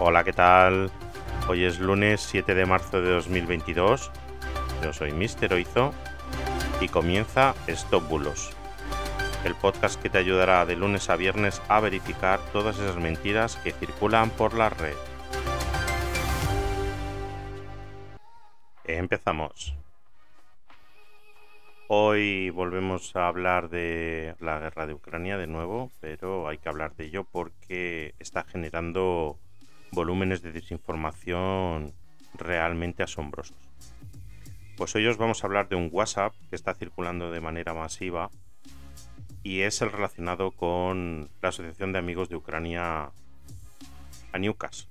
Hola, ¿qué tal? Hoy es lunes 7 de marzo de 2022. Yo soy Mister Oizo y comienza Stop Bulos, el podcast que te ayudará de lunes a viernes a verificar todas esas mentiras que circulan por la red. Empezamos. Hoy volvemos a hablar de la guerra de Ucrania de nuevo, pero hay que hablar de ello porque está generando volúmenes de desinformación realmente asombrosos. Pues hoy os vamos a hablar de un WhatsApp que está circulando de manera masiva y es el relacionado con la Asociación de Amigos de Ucrania Aniukas.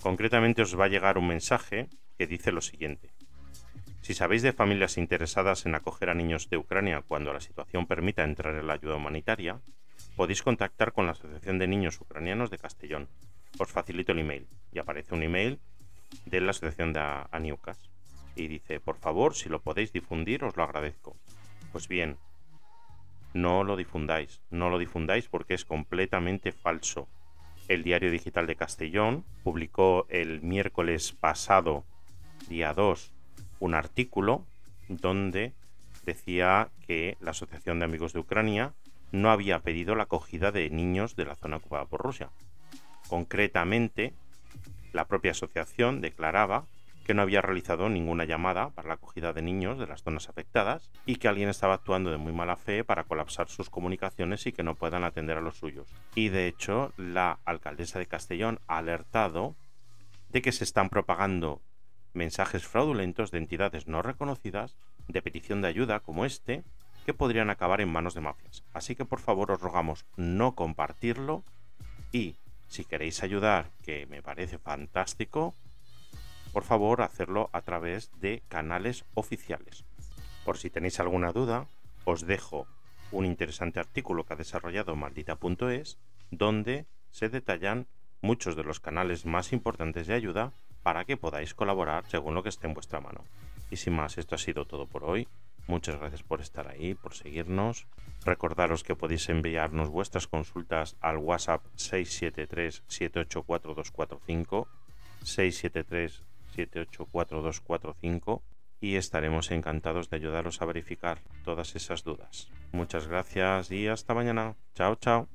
Concretamente os va a llegar un mensaje que dice lo siguiente. Si sabéis de familias interesadas en acoger a niños de Ucrania cuando la situación permita entrar en la ayuda humanitaria, podéis contactar con la Asociación de Niños Ucranianos de Castellón. Os facilito el email y aparece un email de la Asociación de Aniucas y dice, por favor, si lo podéis difundir, os lo agradezco. Pues bien, no lo difundáis, no lo difundáis porque es completamente falso. El Diario Digital de Castellón publicó el miércoles pasado, día 2, un artículo donde decía que la Asociación de Amigos de Ucrania no había pedido la acogida de niños de la zona ocupada por Rusia. Concretamente, la propia asociación declaraba que no había realizado ninguna llamada para la acogida de niños de las zonas afectadas y que alguien estaba actuando de muy mala fe para colapsar sus comunicaciones y que no puedan atender a los suyos. Y de hecho, la alcaldesa de Castellón ha alertado de que se están propagando mensajes fraudulentos de entidades no reconocidas de petición de ayuda como este que podrían acabar en manos de mafias. Así que por favor os rogamos no compartirlo y si queréis ayudar, que me parece fantástico, por favor hacerlo a través de canales oficiales. Por si tenéis alguna duda, os dejo un interesante artículo que ha desarrollado maldita.es donde se detallan muchos de los canales más importantes de ayuda para que podáis colaborar según lo que esté en vuestra mano. Y sin más, esto ha sido todo por hoy. Muchas gracias por estar ahí, por seguirnos. Recordaros que podéis enviarnos vuestras consultas al WhatsApp 673 784245 673 784245 y estaremos encantados de ayudaros a verificar todas esas dudas. Muchas gracias y hasta mañana. Chao, chao.